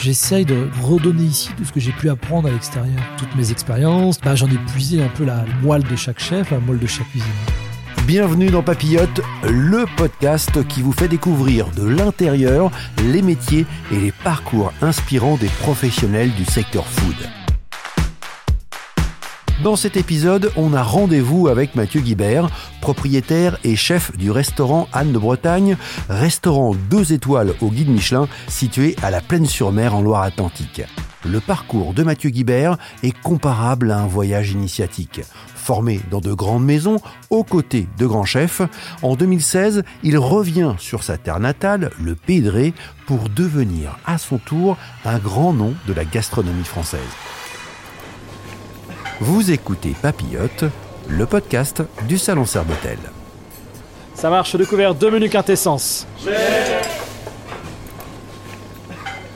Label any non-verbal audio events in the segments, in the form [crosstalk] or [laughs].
J'essaye de redonner ici tout ce que j'ai pu apprendre à l'extérieur. Toutes mes expériences, bah, j'en ai puisé un peu la moelle de chaque chef, la moelle de chaque cuisine. Bienvenue dans Papillote, le podcast qui vous fait découvrir de l'intérieur les métiers et les parcours inspirants des professionnels du secteur food. Dans cet épisode, on a rendez-vous avec Mathieu Guibert, propriétaire et chef du restaurant Anne de Bretagne, restaurant 2 étoiles au guide Michelin situé à la Plaine-sur-Mer en Loire-Atlantique. Le parcours de Mathieu Guibert est comparable à un voyage initiatique. Formé dans de grandes maisons, aux côtés de grands chefs, en 2016, il revient sur sa terre natale, le Pays pour devenir à son tour un grand nom de la gastronomie française. Vous écoutez Papillote, le podcast du Salon Serbotel. Ça marche, découvert deux menus quintessence.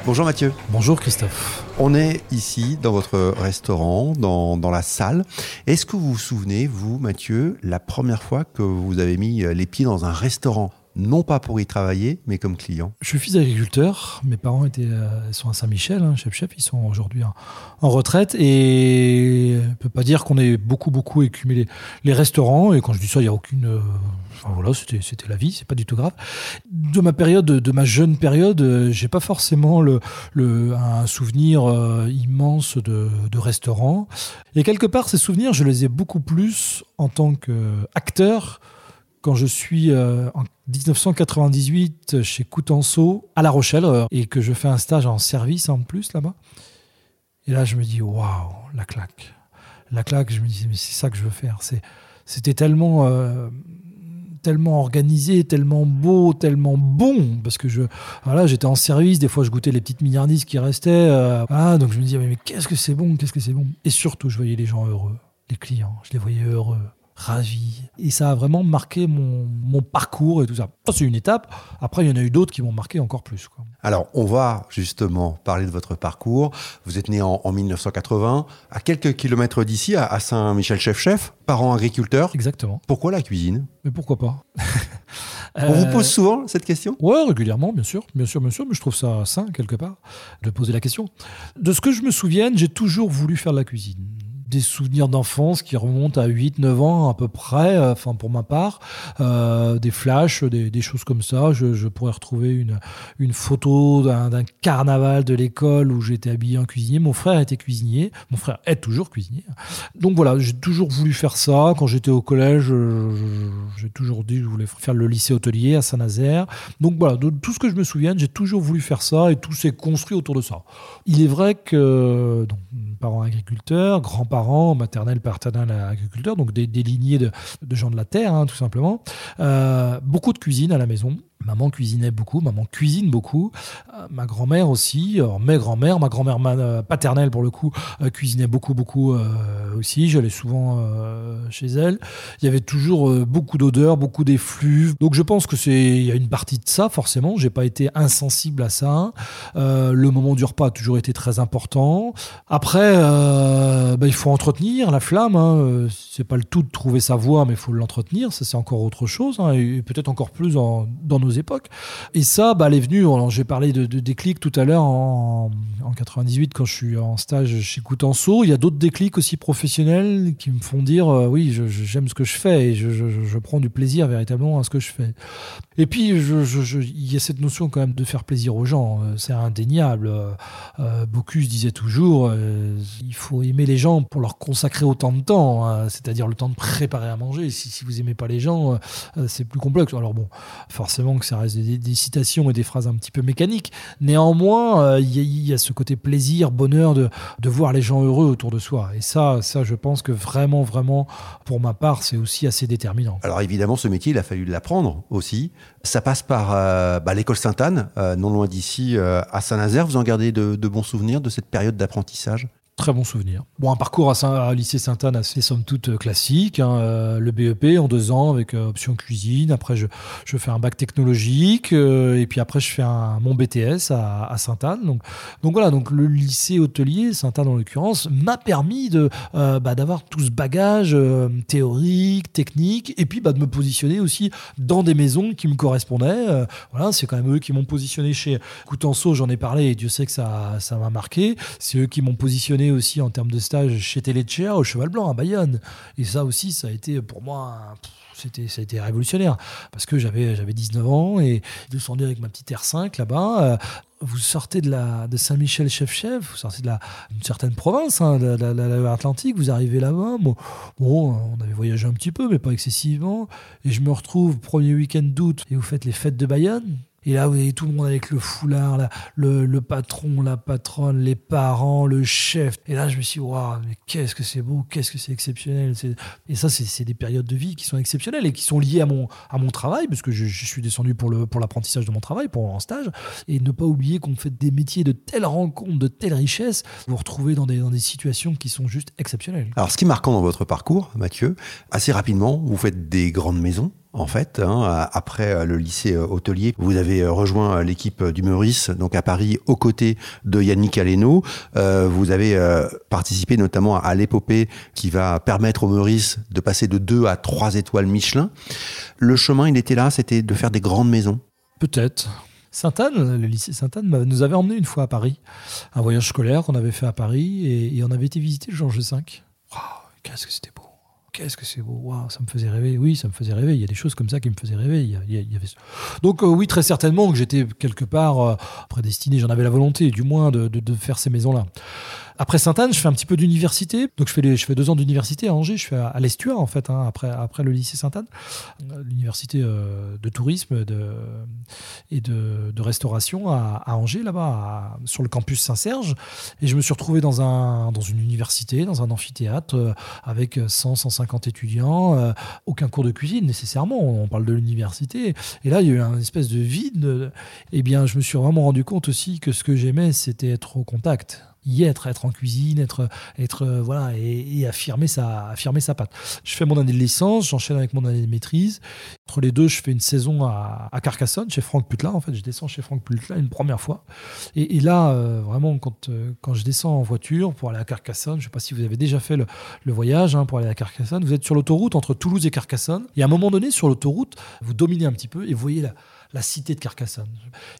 Bonjour Mathieu. Bonjour Christophe. On est ici dans votre restaurant, dans, dans la salle. Est-ce que vous vous souvenez, vous Mathieu, la première fois que vous avez mis les pieds dans un restaurant? Non pas pour y travailler, mais comme client Je suis fils d'agriculteur. Mes parents étaient, euh, sont à Saint-Michel, hein, chef-chef. Ils sont aujourd'hui en, retraite. Et je ne peux pas dire qu'on ait beaucoup, beaucoup écumé les, restaurants. Et quand je dis ça, il n'y a aucune. Euh, enfin voilà, c'était, la vie, c'est pas du tout grave. De ma période, de ma jeune période, euh, j'ai pas forcément le, le, un souvenir immense de, de restaurants. Et quelque part, ces souvenirs, je les ai beaucoup plus en tant qu'acteur quand je suis euh, en 1998 chez Coutenceau à La Rochelle euh, et que je fais un stage en service en plus là-bas. Et là, je me dis, waouh, la claque. La claque, je me dis, mais c'est ça que je veux faire. C'était tellement, euh, tellement organisé, tellement beau, tellement bon, parce que je, voilà, j'étais en service, des fois je goûtais les petites milliardises qui restaient. ah, donc je me disais, mais, mais qu'est-ce que c'est bon, qu'est-ce que c'est bon? Et surtout, je voyais les gens heureux, les clients, je les voyais heureux ravi. Et ça a vraiment marqué mon, parcours et tout ça. C'est une étape. Après, il y en a eu d'autres qui m'ont marqué encore plus. Alors, on va justement parler de votre parcours. Vous êtes né en, 1980, à quelques kilomètres d'ici, à, Saint-Michel-Chef-Chef, parents agriculteurs. Exactement. Pourquoi la cuisine? Mais pourquoi pas? [laughs] On vous pose souvent cette question? Ouais, régulièrement, bien sûr, bien sûr, bien sûr, mais je trouve ça sain quelque part de poser la question. De ce que je me souvienne, j'ai toujours voulu faire de la cuisine des souvenirs d'enfance qui remontent à 8-9 ans à peu près, euh, enfin pour ma part, euh, des flashs, des, choses comme ça. Je, pourrais retrouver une, une photo d'un carnaval de l'école où j'étais habillé en cuisinier. Mon frère était cuisinier, mon frère est toujours cuisinier. Donc voilà, j'ai toujours voulu faire ça. Quand j'étais au collège, j'ai toujours dit que je voulais faire le lycée hôtelier à Saint-Nazaire. Donc voilà, de tout ce que je me souviens, j'ai toujours voulu faire ça et tout s'est construit autour de ça. Il est vrai que parents agriculteurs, grands-parents, maternels, paternels agriculteurs, donc des, lignées de, gens de la terre, hein, tout simplement. Euh, beaucoup de cuisine à la maison. Maman cuisinait beaucoup, maman cuisine beaucoup. Euh, ma grand-mère aussi, mes grand-mères, ma grand-mère euh, paternelle pour le coup, euh, cuisinait beaucoup, beaucoup aussi. J'allais souvent chez elle. Il y avait toujours beaucoup d'odeurs, beaucoup d'effluves. Donc je pense que c'est, y a une partie de ça forcément. J'ai pas été insensible à ça. le moment du repas a toujours été très important. Après, bah, il faut entretenir la flamme. Hein. C'est pas le tout de trouver sa voie, mais il faut l'entretenir. Ça c'est encore autre chose hein, et peut-être encore plus dans nos époques. Et ça, bah, elle est venue. J'ai parlé de, déclics tout à l'heure en, 98 quand je suis en stage chez Coutenceau. Il y a d'autres déclics aussi professionnels qui me font dire euh, oui, j'aime ce que je fais et je, prends du plaisir véritablement à ce que je fais. Et puis, il y a cette notion quand même de faire plaisir aux gens. Euh, c'est indéniable. Euh, Bocuse disait toujours il faut aimer les gens pour leur consacrer autant de temps, hein, c'est-à-dire le temps de préparer à manger. Si, si vous aimez pas les gens, c'est plus complexe. Alors bon, forcément que ça reste des, citations et des phrases un petit peu mécaniques. Néanmoins, euh, il y, a ce côté plaisir, bonheur de, de, voir les gens heureux autour de soi. Et ça, ça, je pense que vraiment, vraiment, pour ma part, c'est aussi assez déterminant. Alors évidemment, ce métier, il a fallu l'apprendre aussi. Ça passe par euh, bah, l'école Sainte-Anne, euh, non loin d'ici, à Saint-Nazaire. Vous en gardez de, de bons souvenirs de cette période d'apprentissage? Très bon souvenir. Bon, un parcours à, Saint- à lycée Sainte-Anne assez somme toute euh, classique. hein, euh, le BEP en deux ans avec euh, option cuisine. Après, je, fais un bac technologique. et puis après, je fais mon BTS à, à Sainte-Anne. Donc, voilà, donc le lycée hôtelier, Sainte-Anne en l'occurrence, m'a permis de, bah, d'avoir tout ce bagage théorique, technique. Et puis bah, de me positionner aussi dans des maisons qui me correspondaient. Voilà, c'est quand même eux qui m'ont positionné chez Coutenceau, j'en ai parlé et Dieu sait que ça m'a marqué. C'est eux qui m'ont positionné aussi en termes de stage chez Téléchéa au Cheval Blanc à Bayonne. Et ça aussi, ça a été pour moi, c'était, ça a été révolutionnaire parce que j'avais, j'avais 19 ans et descendu avec ma petite R5 là-bas. euh, vous sortez de, la, de Saint-Michel-Chef-Chef, vous sortez de la, d'une certaine province, hein, de, la- de la- de l'Atlantique, vous arrivez là-bas. Bon, on avait voyagé un petit peu, mais pas excessivement. Et je me retrouve premier week-end d'août et vous faites les fêtes de Bayonne. Et là, vous avez tout le monde avec le foulard, le, patron, la patronne, les parents, le chef. Et là, je me suis dit, waouh, mais qu'est-ce que c'est beau, qu'est-ce que c'est exceptionnel. Et ça, c'est des périodes de vie qui sont exceptionnelles et qui sont liées à mon, travail, parce que je, suis descendu pour l'apprentissage de mon travail, pour en stage. Et ne pas oublier qu'on fait des métiers de telles rencontres, de telles richesses, vous vous retrouvez dans des, dans des situations qui sont juste exceptionnelles. Alors, ce qui est marquant dans votre parcours, Mathieu, assez rapidement, vous faites des grandes maisons. En fait, hein, après euh, le lycée euh, hôtelier, vous avez euh, rejoint l'équipe du Meurice, donc à Paris, aux côtés de Yannick Aleno. Vous avez participé notamment à l'épopée qui va permettre au Meurice de passer de 2 à 3 étoiles Michelin. Le chemin, il était là, c'était de faire des grandes maisons. Peut-être. Sainte-Anne, le lycée Sainte-Anne nous avait emmené une fois à Paris, un voyage scolaire qu'on avait fait à Paris et, et on avait été visiter le Georges V. Waouh, qu'est-ce que c'était beau! Qu'est-ce que c'est beau! Ça me faisait rêver. Oui, ça me faisait rêver. Il y a des choses comme ça qui me faisaient rêver. Il avait... Donc, euh, oui, très certainement que j'étais quelque part euh, prédestiné, j'en avais la volonté, du moins, de faire ces maisons-là. Après Sainte-Anne, je fais un petit peu d'université. Donc, je fais, je fais deux ans d'université à Angers. Je fais à, à l'Estuaire, en fait, hein, après, après le lycée Sainte-Anne. Euh, L'université euh, de tourisme et de, restauration à, Angers, là-bas, sur le campus Saint-Serge. Et je me suis retrouvé dans, un, dans une université, dans un amphithéâtre, euh, avec 100, 150 étudiants. aucun cours de cuisine, nécessairement. On parle de l'université. Et là, il y a eu un espèce de vide. Eh bien, je me suis vraiment rendu compte aussi que ce que j'aimais, c'était être au contact y être, être en cuisine, être, être euh, voilà, et, affirmer sa, affirmer sa patte. Je fais mon année de licence, j'enchaîne avec mon année de maîtrise. Entre les deux, je fais une saison à, à Carcassonne, chez Franck Putla. En fait, je descends chez Franck Putla une première fois. Et, et là, euh, vraiment, quand, euh, quand je descends en voiture pour aller à Carcassonne, je ne sais pas si vous avez déjà fait le, le voyage hein, pour aller à Carcassonne, vous êtes sur l'autoroute entre Toulouse et Carcassonne. Et à un moment donné, sur l'autoroute, vous dominez un petit peu et vous voyez la, la cité de Carcassonne.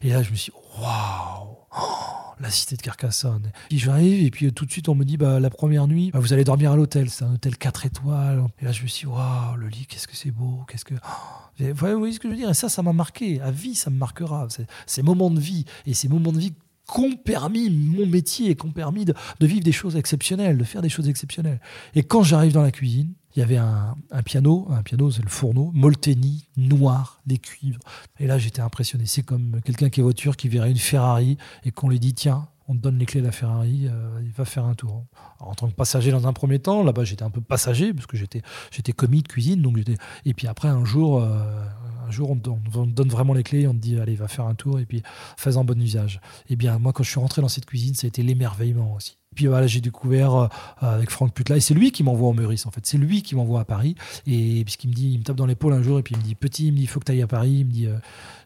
Et là, je me suis dit, waouh! Oh, la cité de Carcassonne. Puis j'arrive et puis euh, tout de suite on me dit bah la première nuit bah, vous allez dormir à l'hôtel, c'est un hôtel 4 étoiles. Et là je me suis waouh le lit qu'est-ce que c'est beau, qu'est-ce que [gasps] vous voyez ce que je veux dire? Et ça ça m'a marqué, à vie ça me marquera. Ces moments de vie et ces moments de vie qu'ont permis mon métier et qu'ont permis de vivre des choses exceptionnelles, de faire des choses exceptionnelles. Et quand j'arrive dans la cuisine, il y avait un, piano, un piano c'est le fourneau, Molteni, noir, des cuivres. Et là j'étais impressionné. C'est comme quelqu'un qui est voiture, qui verrait une Ferrari et qu'on lui dit tiens, on te donne les clés de la Ferrari, euh, il va faire un tour. En tant que passager dans un premier temps, là-bas j'étais un peu passager parce que j'étais j'étais commis de cuisine, donc. Et puis après un jour, euh, un jour on on donne vraiment les clés, on te dit allez va faire un tour et puis fais-en bon usage. Et bien moi quand je suis rentré dans cette cuisine, ça a été l'émerveillement aussi. Puis voilà, j'ai découvert euh, avec Franck Putla, et c'est lui qui m'envoie au Meurice en fait, c'est lui qui m'envoie à Paris, et puisqu'il me dit, il me tape dans l'épaule un jour, et puis il me dit, petit, il me dit, faut que tu ailles à Paris, il me dit, euh,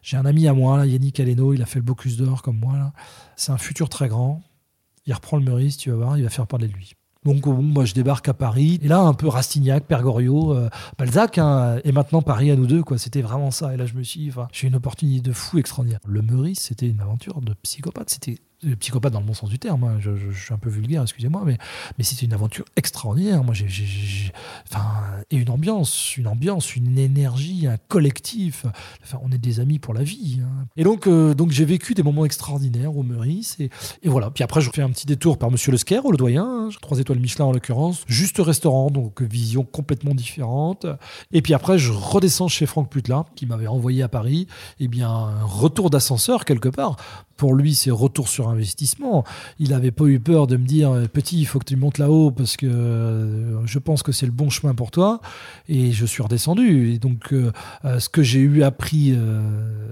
j'ai un ami à moi, Yannick Aleno, il a fait le Bocuse d'Or comme moi, c'est un futur très grand, il reprend le Meurice, tu vas voir, il va faire parler de lui. Donc moi je débarque à Paris, et là un peu Rastignac, Pergorio, euh, Balzac, hein, et maintenant Paris à nous deux, quoi. C'était vraiment ça. Et là je me suis, enfin, j'ai une opportunité de fou extraordinaire. Le Meurice, c'était une aventure de psychopathe. C'était psychopathe dans le bon sens du terme. hein. Je, suis un peu vulgaire, excusez-moi, mais mais c'était une aventure extraordinaire. Moi j'ai, enfin, et une ambiance, une ambiance, une énergie, un collectif. Enfin, on est des amis pour la vie. hein. Et donc euh, donc j'ai vécu des moments extraordinaires au Meurice et voilà. Puis après, je fais un petit détour par Monsieur Lesquer, le doyen, hein, trois étoiles Michelin en l'occurrence, juste restaurant, donc vision complètement différente. Et puis après, je redescends chez Franck Putla, qui m'avait envoyé à Paris. Eh bien, retour d'ascenseur quelque part pour lui, c'est retour sur investissement. Il n'avait pas eu peur de me dire Petit, il faut que tu montes là-haut parce que euh, je pense que c'est le bon chemin pour toi. Et je suis redescendu. Et donc, euh, euh, ce que j'ai eu appris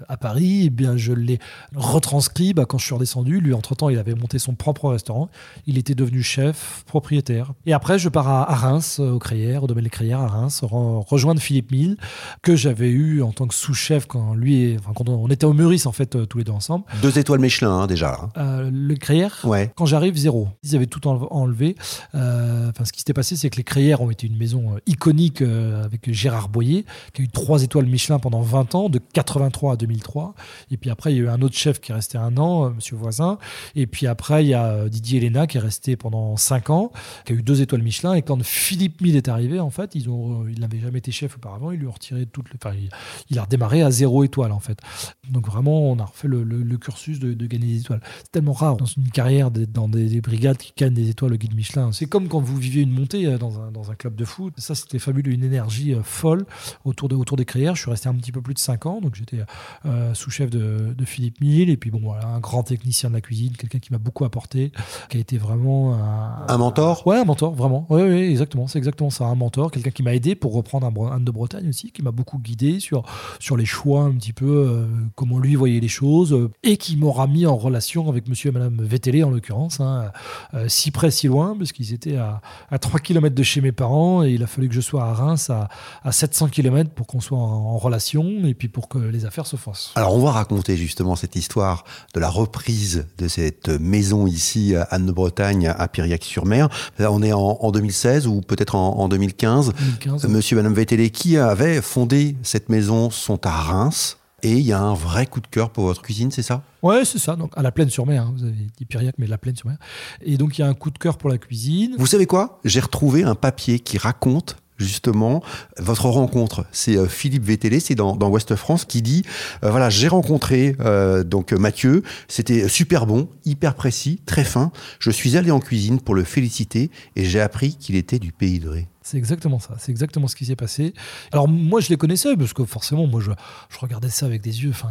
à Paris, eh bien, je l'ai retranscrit bah, quand je suis redescendu. Lui, entre-temps, il avait monté son propre restaurant. Il était devenu chef, propriétaire. Et après, je pars à, Reims, au Crayères, au domaine des Crayères à Reims, rejoindre Philippe Mille, que j'avais eu en tant que sous-chef quand lui, quand on, était au Meurice, en fait, tous les deux ensemble. Deux étoiles Michelin, hein, déjà. le Crayères, ouais. quand j'arrive, zéro. Ils avaient tout enlevé. Enfin, ce qui s'était passé, c'est que les Crayères ont été une maison euh, iconique euh, avec Gérard Boyer, qui a eu trois étoiles Michelin pendant 20 ans, de 83 à 2003. Et puis après, il y a eu un autre chef qui est resté un an, euh, Monsieur Voisin. Et puis après, il y a Didier Elena qui est resté pendant 5 ans, qui a eu deux étoiles Michelin. Et quand Philippe Mille est arrivé, en fait, ils ont, il n'avait jamais été chef auparavant, ils lui ont retiré toute enfin, il, a redémarré à zéro étoile, en fait. Donc vraiment, on a refait le, cursus de, gagner des étoiles. C'est tellement rare dans une carrière d'être dans des, brigades qui gagnent des étoiles au guide Michelin. C'est comme quand vous viviez une montée dans un, dans un club de foot. Ça, c'était fabuleux, une énergie euh, folle autour, de, autour des créères. Je suis resté un petit peu plus de 5 ans, donc j'étais euh, sous-chef de, Philippe Mille. Et puis, bon, voilà, un grand technicien de la cuisine, quelqu'un qui m'a beaucoup apporté, qui a été vraiment. Un, un mentor? Ouais, un mentor, vraiment. Oui, oui, exactement. C'est exactement ça, un mentor. Quelqu'un qui m'a aidé pour reprendre un, un, de Bretagne aussi, qui m'a beaucoup guidé sur, sur les choix, un petit peu, euh, comment lui voyait les choses, et qui m'aura mis en relation avec monsieur et madame Vétélé, en l'occurrence, hein, si près, si loin, parce qu'ils étaient à, à 3 km de chez mes parents et il a fallu que je sois à Reims à, à 700 km pour qu'on soit en, relation et puis pour que les affaires se fassent. Alors on va raconter justement cette histoire de la reprise de cette maison ici à Anne-de-Bretagne à Piriac-sur-Mer. On est en, 2016 ou peut-être en, 2015. 2015. Monsieur et Madame Vétélé qui avait fondé cette maison sont à Reims. Et il y a un vrai coup de cœur pour votre cuisine, c'est ça? Ouais, c'est ça. Donc à la plaine sur mer, hein. vous avez dit Piriac, mais la plaine sur mer. Et donc il y a un coup de cœur pour la cuisine. Vous savez quoi? J'ai retrouvé un papier qui raconte justement votre rencontre. C'est euh, Philippe Vétélé, c'est dans, dans Ouest France, qui dit euh, voilà, j'ai rencontré euh, donc Mathieu, c'était super bon, hyper précis, très fin. Je suis allé en cuisine pour le féliciter et j'ai appris qu'il était du pays de Ré. C'est exactement ça. C'est exactement ce qui s'est passé. Alors moi, je les connaissais parce que forcément, moi, je, regardais ça avec des yeux. Enfin,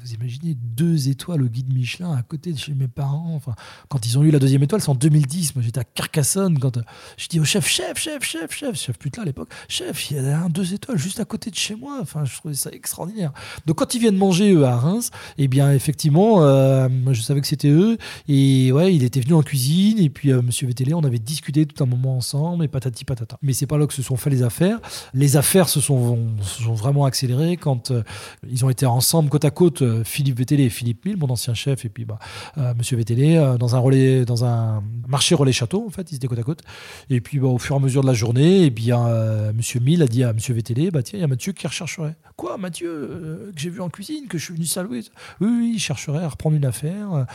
vous imaginez deux étoiles au guide Michelin à côté de chez mes parents. Enfin, quand ils ont eu la deuxième étoile, c'est en 2010. Moi, j'étais à Carcassonne quand je dis au chef, chef, chef, chef, chef, chef putain à l'époque, chef, il y a un deux étoiles juste à côté de chez moi. Enfin, je trouvais ça extraordinaire. Donc quand ils viennent manger eux à Reims, eh bien effectivement, euh, moi, je savais que c'était eux. Et ouais, il était venu en cuisine et puis euh, Monsieur Vétélé, on avait discuté tout un moment ensemble et patati patata mais c'est pas là que se sont fait les affaires. Les affaires se sont, vraiment accélérées quand euh, ils ont été ensemble côte à côte, euh, Philippe Vétélé et Philippe Mille, mon ancien chef, et puis bah, euh, Monsieur Vétélé, dans un relais, dans un marché relais château, en fait, ils étaient côte à côte. Et puis bah, au fur et à mesure de la journée, et bien Monsieur Mille a dit à Monsieur Vétélé, bah tiens, il y a Mathieu qui rechercherait. Quoi, Mathieu, que j'ai vu en cuisine, que je suis venu saluer? Oui, oui, il chercherait à reprendre une affaire.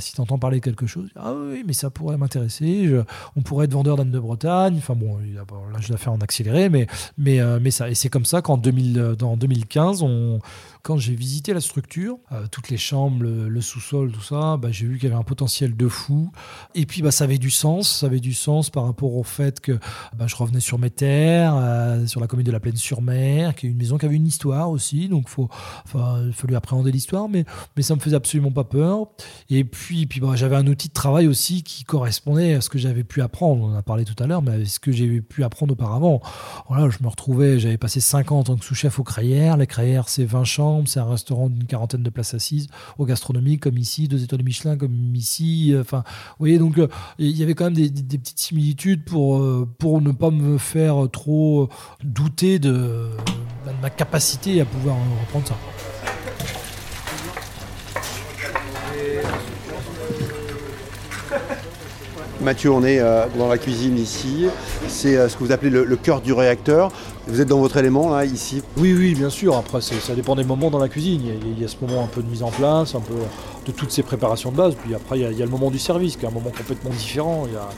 si tu entends parler quelque chose, ah oui, mais ça pourrait m'intéresser. On pourrait être vendeur d'âne de Bretagne. Enfin bon, il a là, je l'ai fait en accéléré, mais, mais, euh, mais ça. Et c'est comme ça qu'en 2015, on, quand j'ai visité la structure, euh, toutes les chambres, le, sous-sol, tout ça, bah, j'ai vu qu'il y avait un potentiel de fou. Et puis, bah, ça avait du sens. Ça avait du sens par rapport au fait que bah, je revenais sur mes terres, euh, sur la commune de la Plaine-sur-Mer, qui est une maison qui avait une histoire aussi. Donc, faut, il fallait appréhender l'histoire, mais, mais ça me faisait absolument pas peur. Et puis, puis bah, j'avais un outil de travail aussi qui correspondait à ce que j'avais pu apprendre. On en a parlé tout à l'heure, mais à ce que j'ai pu apprendre auparavant. Voilà, je me retrouvais, j'avais passé 5 ans en tant que sous-chef aux Crayères. Les Crayères, c'est 20 chambres c'est un restaurant d'une quarantaine de places assises, au gastronomie comme ici, deux étoiles Michelin comme ici. Euh, enfin, voyez, donc euh, il y avait quand même des, petites similitudes pour, euh, pour ne pas me faire trop douter de, de ma capacité à pouvoir reprendre ça. Mathieu, on est dans la cuisine ici. C'est ce que vous appelez le, le cœur du réacteur. Vous êtes dans votre élément là, ici Oui, oui, bien sûr. Après, ça dépend des moments dans la cuisine. Il y, a, ce moment un peu de mise en place, un peu de toutes ces préparations de base. Puis après, il y, a, le moment du service, qui est un moment complètement différent. Il y a,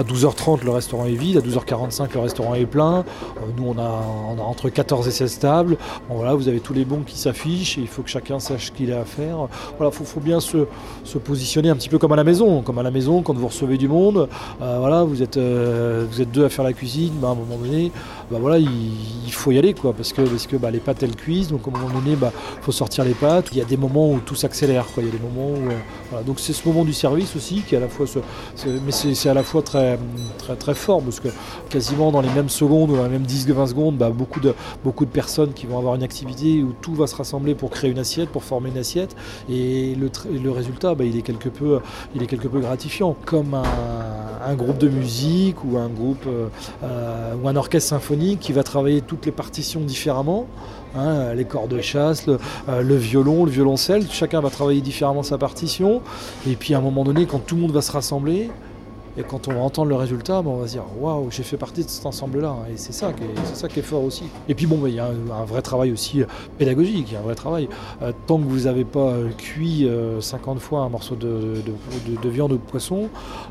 à 12h30, le restaurant est vide. À 12h45, le restaurant est plein. Euh, nous, on a, entre 14 et 16 tables. voilà, vous avez tous les bons qui s'affichent et il faut que chacun sache ce qu'il a à faire. Voilà, il faut, bien se, positionner un petit peu comme à la maison. Comme à la maison, quand vous recevez du monde, euh, voilà, vous êtes, euh, vous êtes deux à faire la cuisine. Ben, à un moment donné, bah voilà, il, faut y aller quoi, parce que, parce que bah, les pâtes elles cuisent, donc à un moment donné, il bah, faut sortir les pâtes. Il y a des moments où tout s'accélère, quoi. Il y a des moments où, euh, donc c'est ce moment du service aussi qui à la fois, mais c'est à la fois très, très, très fort parce que quasiment dans les mêmes secondes ou dans les mêmes 10-20 secondes, bah, beaucoup, de, beaucoup de personnes qui vont avoir une activité où tout va se rassembler pour créer une assiette, pour former une assiette, et le, le résultat, bah, il, est quelque peu, il est quelque peu gratifiant. Comme un, groupe de musique ou un groupe euh, euh, ou un orchestre symphonique qui va travailler toutes les partitions différemment. Hein, les cordes de chasse, euh, le, violon, le violoncelle, chacun va travailler différemment sa partition. Et puis à un moment donné, quand tout le monde va se rassembler, et quand on va entendre le résultat, on va se dire waouh, j'ai fait partie de cet ensemble-là. Et c'est ça, qui est, fort aussi. Et puis bon, il y a un, vrai travail aussi euh, pédagogique, il y a un vrai travail. Euh, tant que vous n'avez pas euh, cuit 50 fois un morceau de, viande ou de poisson,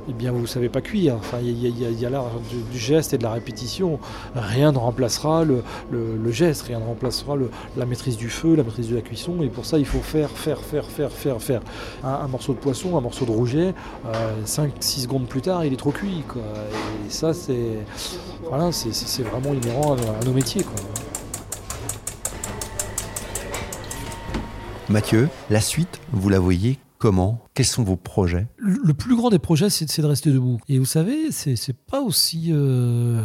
eh bien vous ne savez pas cuire. Enfin, il y a, l'art du, geste et de la répétition. Rien ne remplacera le, geste, rien ne remplacera la maîtrise du feu, la maîtrise de la cuisson. Et pour ça, il faut faire, faire, faire, faire, faire, faire. Un, morceau de poisson, un morceau de rouget, 5-6 secondes plus tard, il est trop cuit. Quoi. Et ça, c'est voilà, c'est vraiment inhérent à, nos métiers. Quoi. Mathieu, la suite, vous la voyez comment? Quels sont vos projets? Le plus grand des projets, c'est de rester debout. Et vous savez, c'est pas aussi. Euh,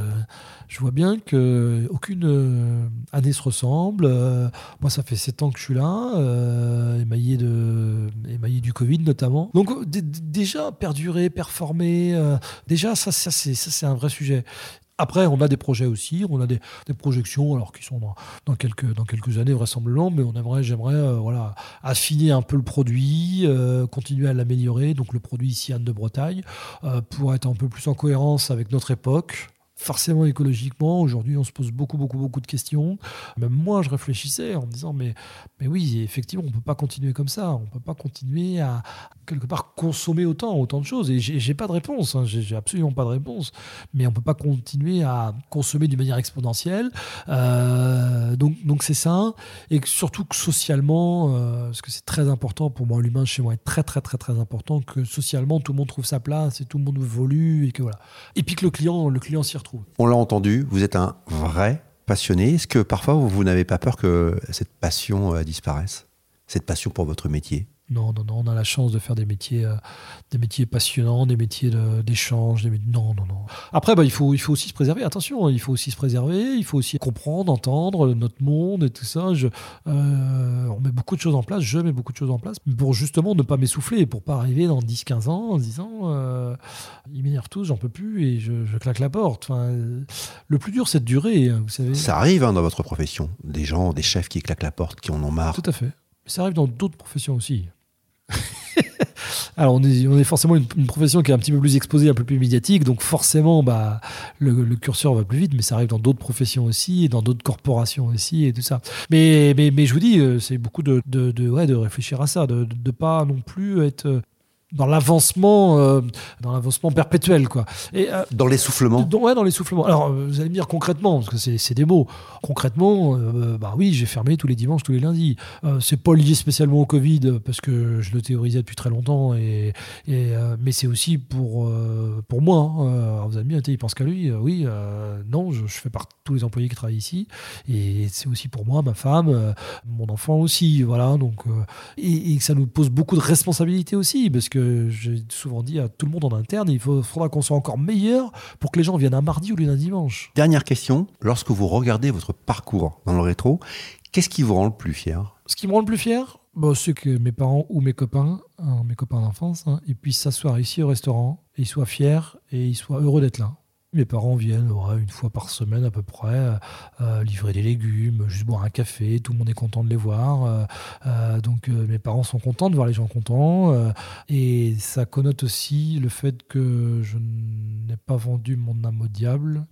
je vois bien que aucune euh, année se ressemble. Euh, moi, ça fait sept ans que je suis là, émaillé, de, émaillé du Covid notamment. Donc, déjà, perdurer, performer, déjà, ça, ça c'est un vrai sujet. Après, on a des projets aussi, on a des, projections, alors qui sont dans, quelques, dans quelques années vraisemblablement, mais on aimerait, j'aimerais euh, voilà, affiner un peu le produit, euh, continuer à l'améliorer, donc le produit ici Anne de Bretagne, euh, pour être un peu plus en cohérence avec notre époque forcément écologiquement. Aujourd'hui, on se pose beaucoup, beaucoup, beaucoup de questions. Même moi, je réfléchissais en me disant, mais, mais oui, effectivement, on ne peut pas continuer comme ça. On ne peut pas continuer à, quelque part, consommer autant, autant de choses. Et j'ai pas de réponse. Hein. J'ai absolument pas de réponse. Mais on peut pas continuer à consommer d'une manière exponentielle. Euh, donc, donc c'est ça. Et surtout que socialement, euh, parce que c'est très important pour moi, l'humain chez moi est très, très, très, très important que socialement, tout le monde trouve sa place et tout le monde évolue et que voilà. Et puis que le client, le client s'y retrouve. On l'a entendu, vous êtes un vrai passionné. Est-ce que parfois vous, n'avez pas peur que cette passion euh, disparaisse? Cette passion pour votre métier? Non, non, non, on a la chance de faire des métiers, euh, des métiers passionnants, des métiers d'échange. Non, non, non. Après, bah, il, faut, il faut aussi se préserver. Attention, il faut aussi se préserver. Il faut aussi comprendre, entendre notre monde et tout ça. Je, euh, on met beaucoup de choses en place. Je mets beaucoup de choses en place pour justement ne pas m'essouffler, pour pas arriver dans 10-15 ans en se disant euh, ils m'énervent tous, j'en peux plus et je, claque la porte. Enfin, le plus dur, c'est de durer, hein, vous savez. Ça arrive hein, dans votre profession. Des gens, des chefs qui claquent la porte, qui en ont marre. Tout à fait. Mais ça arrive dans d'autres professions aussi. [laughs] Alors on est, forcément une, profession qui est un petit peu plus exposée, un peu plus médiatique, donc forcément bah, le, curseur va plus vite, mais ça arrive dans d'autres professions aussi, dans d'autres corporations aussi, et tout ça. Mais, mais, mais je vous dis, euh, c'est beaucoup de, de, de, ouais, de réfléchir à ça, de ne pas non plus être dans l'avancement euh, dans l'avancement perpétuel quoi. Et euh, dans l'essoufflement. dans, ouais dans l'essoufflement. Alors euh, vous allez me dire concrètement parce que c'est des mots. Concrètement bah oui j'ai fermé tous les dimanches tous les lundis. C'est pas lié spécialement au Covid parce que je le théorisais depuis très longtemps et, et mais c'est aussi pour pour moi hein. vous allez me dire il pense qu'à lui oui non je, fais partie de tous les employés qui travaillent ici et c'est aussi pour moi ma femme mon enfant aussi voilà donc et, et ça nous pose beaucoup de responsabilités aussi parce que j'ai souvent dit à tout le monde en interne, il faudra qu'on soit encore meilleur pour que les gens viennent un mardi ou un dimanche. Dernière question, lorsque vous regardez votre parcours dans le rétro, qu'est-ce qui vous rend le plus fier? Ce qui me rend le plus fier, bon, c'est que mes parents ou mes copains, hein, mes copains d'enfance, hein, ils puissent s'asseoir ici au restaurant, et ils soient fiers et ils soient heureux d'être là. Mes parents viennent une fois par semaine à peu près euh, euh, livrer des légumes, juste boire un café, tout le monde est content de les voir. Euh, donc mes parents sont contents de voir les gens contents. et ça connote aussi le fait que je n'ai pas vendu mon âme au diable,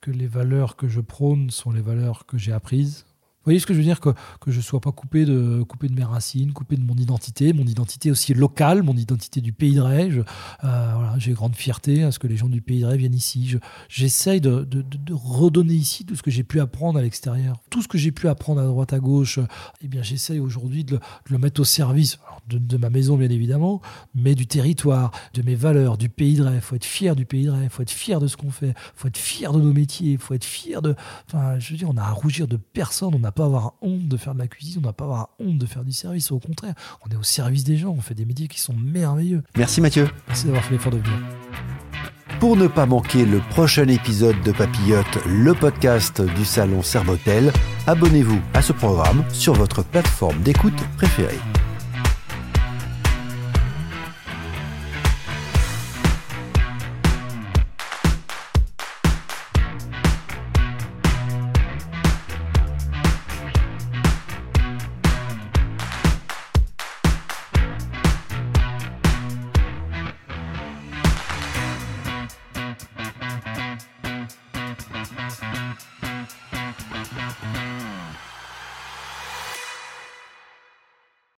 que les valeurs que je prône sont les valeurs que j'ai apprises voyez ce que je veux dire que, que je ne sois pas coupé de, coupé de mes racines, coupé de mon identité, mon identité aussi locale, mon identité du pays de Ray. Euh, voilà, J'ai grande fierté à ce que les gens du pays de Ray viennent ici. J'essaye de, de, de, redonner ici tout ce que j'ai pu apprendre à l'extérieur. Tout ce que j'ai pu apprendre à droite, à gauche, eh bien j'essaye aujourd'hui de, le mettre au service de, ma maison, bien évidemment, mais du territoire, de mes valeurs, du pays de Ray. Il faut être fier du pays de Ray, il faut être fier de ce qu'on fait, il faut être fier de nos métiers, il faut être fier de... Enfin, je veux dire, on a à rougir de personne, on n'a pas à avoir honte de faire de la cuisine, on n'a pas à avoir honte de faire du service. Au contraire, on est au service des gens, on fait des métiers qui sont merveilleux. Merci Mathieu. Merci d'avoir fait l'effort de venir. Pour ne pas manquer le prochain épisode de Papillote, le podcast du salon Servotel, abonnez-vous à ce programme sur votre plateforme d'écoute préférée.